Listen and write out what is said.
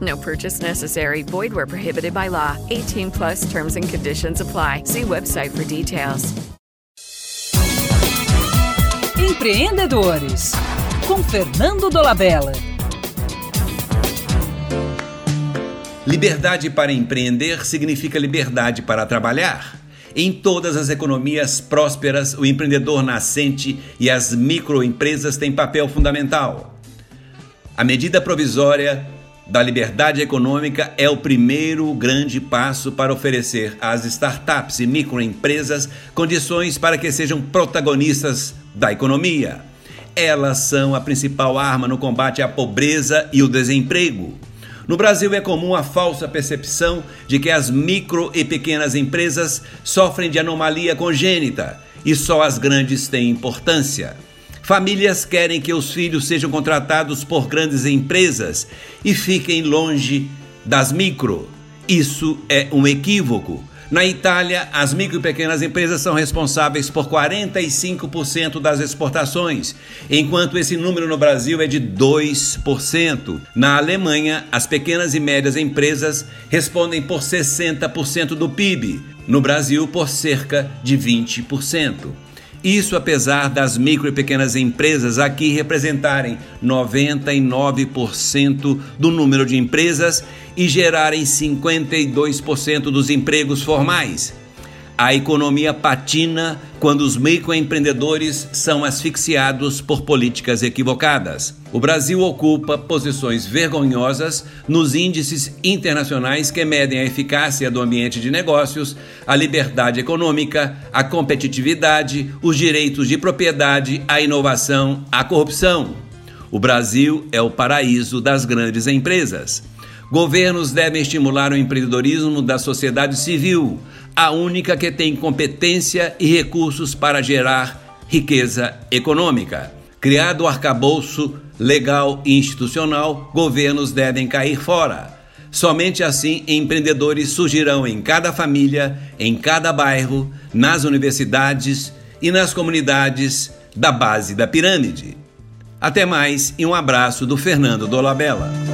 No purchase necessary. Void where prohibited by law. 18 plus terms and conditions apply. See website for details. Empreendedores, com Fernando Dolabella. Liberdade para empreender significa liberdade para trabalhar. Em todas as economias prósperas, o empreendedor nascente e as microempresas têm papel fundamental. A medida provisória da liberdade econômica é o primeiro grande passo para oferecer às startups e microempresas condições para que sejam protagonistas da economia. Elas são a principal arma no combate à pobreza e o desemprego. No Brasil é comum a falsa percepção de que as micro e pequenas empresas sofrem de anomalia congênita e só as grandes têm importância. Famílias querem que os filhos sejam contratados por grandes empresas e fiquem longe das micro. Isso é um equívoco. Na Itália, as micro e pequenas empresas são responsáveis por 45% das exportações, enquanto esse número no Brasil é de 2%. Na Alemanha, as pequenas e médias empresas respondem por 60% do PIB, no Brasil, por cerca de 20%. Isso apesar das micro e pequenas empresas aqui representarem 99% do número de empresas e gerarem 52% dos empregos formais. A economia patina quando os microempreendedores são asfixiados por políticas equivocadas. O Brasil ocupa posições vergonhosas nos índices internacionais que medem a eficácia do ambiente de negócios, a liberdade econômica, a competitividade, os direitos de propriedade, a inovação, a corrupção. O Brasil é o paraíso das grandes empresas. Governos devem estimular o empreendedorismo da sociedade civil, a única que tem competência e recursos para gerar riqueza econômica. Criado o arcabouço legal e institucional, governos devem cair fora. Somente assim empreendedores surgirão em cada família, em cada bairro, nas universidades e nas comunidades da base da pirâmide. Até mais e um abraço do Fernando Dolabella.